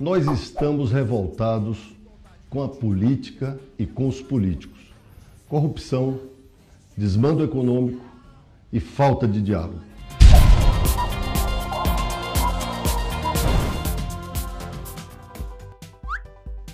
Nós estamos revoltados com a política e com os políticos. Corrupção, desmando econômico e falta de diálogo.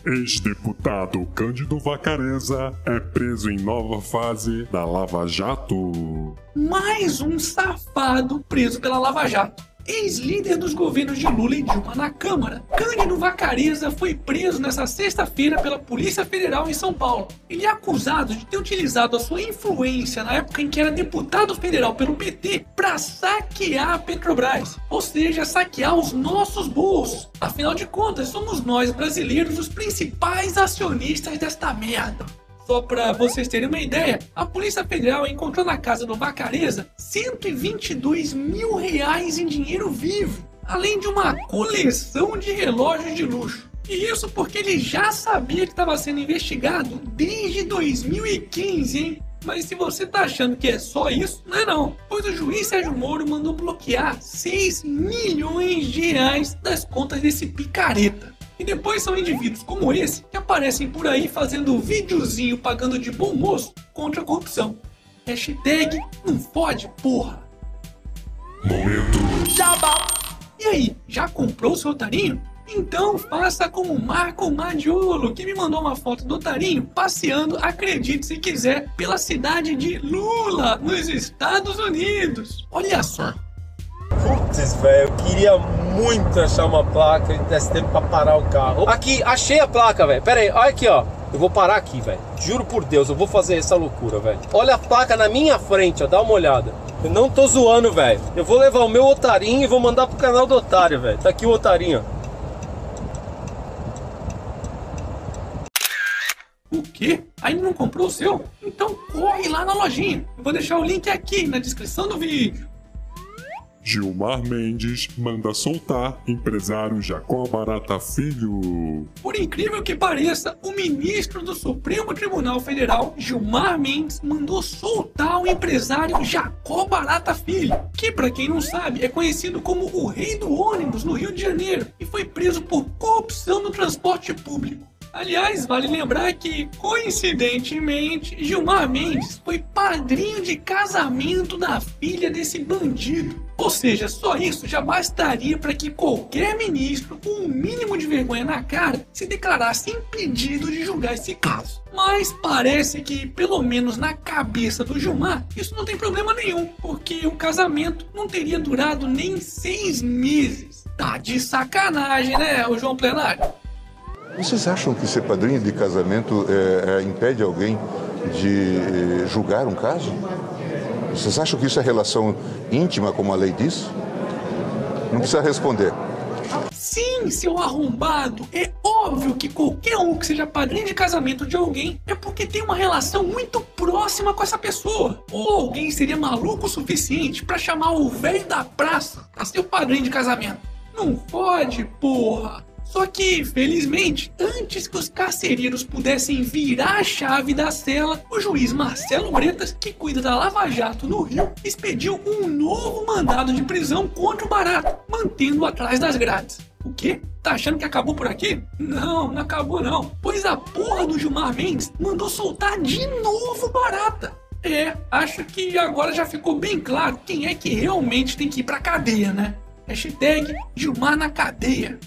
Ex-deputado Cândido Vacareza é preso em nova fase da Lava Jato. Mais um safado preso pela Lava Jato. Ex-líder dos governos de Lula e Dilma na Câmara, Cândido Vacareza foi preso nesta sexta-feira pela Polícia Federal em São Paulo. Ele é acusado de ter utilizado a sua influência na época em que era deputado federal pelo PT para saquear a Petrobras, ou seja, saquear os nossos bolsos. Afinal de contas, somos nós brasileiros os principais acionistas desta merda. Só para vocês terem uma ideia, a Polícia Federal encontrou na casa do Vacareza 122 mil reais em dinheiro vivo, além de uma coleção de relógios de luxo. E isso porque ele já sabia que estava sendo investigado desde 2015, hein? Mas se você tá achando que é só isso, não é não. Pois o juiz Sérgio Moro mandou bloquear 6 milhões de reais das contas desse picareta. E depois são indivíduos como esse que aparecem por aí fazendo videozinho pagando de bom moço contra a corrupção. Hashtag não pode, porra. Momento. Jabá. E aí, já comprou seu otarinho? Então faça como o Marco Madiolo, que me mandou uma foto do otarinho passeando, acredite se quiser, pela cidade de Lula, nos Estados Unidos. Olha só. Putz, velho, eu queria muito achar uma placa e desse tempo pra parar o carro. Aqui, achei a placa, velho. Pera aí, olha aqui, ó. Eu vou parar aqui, velho. Juro por Deus, eu vou fazer essa loucura, velho. Olha a placa na minha frente, ó. Dá uma olhada. Eu não tô zoando, velho. Eu vou levar o meu otarinho e vou mandar pro canal do otário, velho. Tá aqui o otarinho, ó. O quê? Ainda não comprou o seu? Então corre lá na lojinha. Eu vou deixar o link aqui na descrição do vídeo. Gilmar Mendes manda soltar empresário Jacó Barata Filho. Por incrível que pareça, o ministro do Supremo Tribunal Federal, Gilmar Mendes, mandou soltar o empresário Jacó Barata Filho, que, para quem não sabe, é conhecido como o rei do ônibus no Rio de Janeiro e foi preso por corrupção no transporte público. Aliás, vale lembrar que, coincidentemente, Gilmar Mendes foi padrinho de casamento da filha desse bandido. Ou seja, só isso já bastaria para que qualquer ministro com o um mínimo de vergonha na cara se declarasse impedido de julgar esse caso. Mas parece que, pelo menos na cabeça do Gilmar, isso não tem problema nenhum, porque o casamento não teria durado nem seis meses. Tá de sacanagem, né, o João Plenário? Vocês acham que ser padrinho de casamento é, é, impede alguém de é, julgar um caso? Vocês acham que isso é relação íntima, como a lei diz? Não precisa responder. Sim, seu arrombado! É óbvio que qualquer um que seja padrinho de casamento de alguém é porque tem uma relação muito próxima com essa pessoa. Ou alguém seria maluco o suficiente para chamar o velho da praça a ser o padrinho de casamento. Não pode, porra! Só que, felizmente, antes que os carcereiros pudessem virar a chave da cela, o juiz Marcelo Bretas, que cuida da Lava Jato no Rio, expediu um novo mandado de prisão contra o Barato, mantendo-o atrás das grades. O quê? Tá achando que acabou por aqui? Não, não acabou não. Pois a porra do Gilmar Mendes mandou soltar de novo Barata. É, acho que agora já ficou bem claro quem é que realmente tem que ir pra cadeia, né? Hashtag Gilmar na cadeia.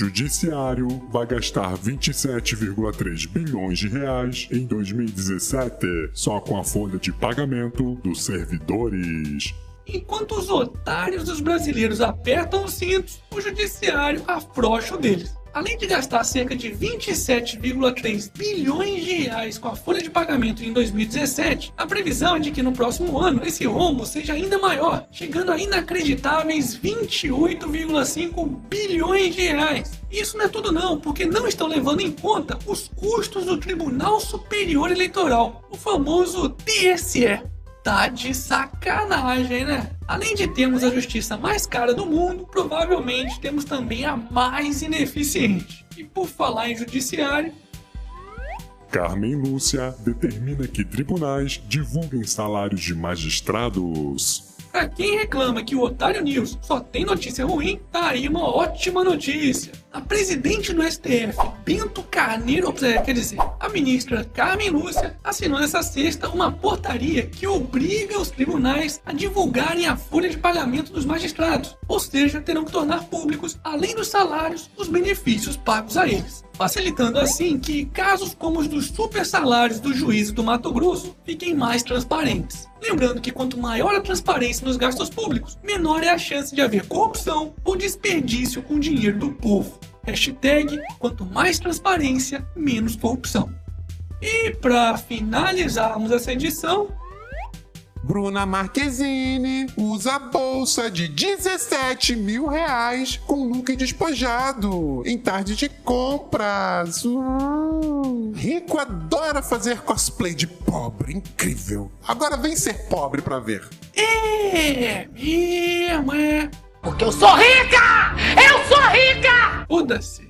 Judiciário vai gastar 27,3 bilhões de reais em 2017 só com a folha de pagamento dos servidores. Enquanto os otários dos brasileiros apertam os cintos, o judiciário afrouxa o deles. Além de gastar cerca de 27,3 bilhões de reais com a folha de pagamento em 2017, a previsão é de que no próximo ano esse rombo seja ainda maior, chegando a inacreditáveis 28,5 bilhões de reais. Isso não é tudo não, porque não estão levando em conta os custos do Tribunal Superior Eleitoral, o famoso TSE. Tá de sacanagem, né? Além de termos a justiça mais cara do mundo, provavelmente temos também a mais ineficiente. E por falar em judiciário, Carmen Lúcia determina que tribunais divulguem salários de magistrados. Pra quem reclama que o Otário News só tem notícia ruim, tá aí uma ótima notícia. A presidente do STF, Bento Carneiro, quer dizer, a ministra Carmen Lúcia, assinou nessa sexta uma portaria que obriga os tribunais a divulgarem a folha de pagamento dos magistrados, ou seja, terão que tornar públicos, além dos salários, os benefícios pagos a eles facilitando assim que casos como os dos super salários do juiz do Mato Grosso fiquem mais transparentes. Lembrando que quanto maior a transparência nos gastos públicos, menor é a chance de haver corrupção ou desperdício com o dinheiro do povo. Hashtag quanto mais transparência, menos corrupção. E para finalizarmos essa edição, Bruna Marquezine usa bolsa de 17 mil reais com look despojado em tarde de compras. Uh, rico adora fazer cosplay de pobre, incrível. Agora vem ser pobre pra ver. é mesmo, é. Porque eu sou rica! Eu sou rica! Foda-se.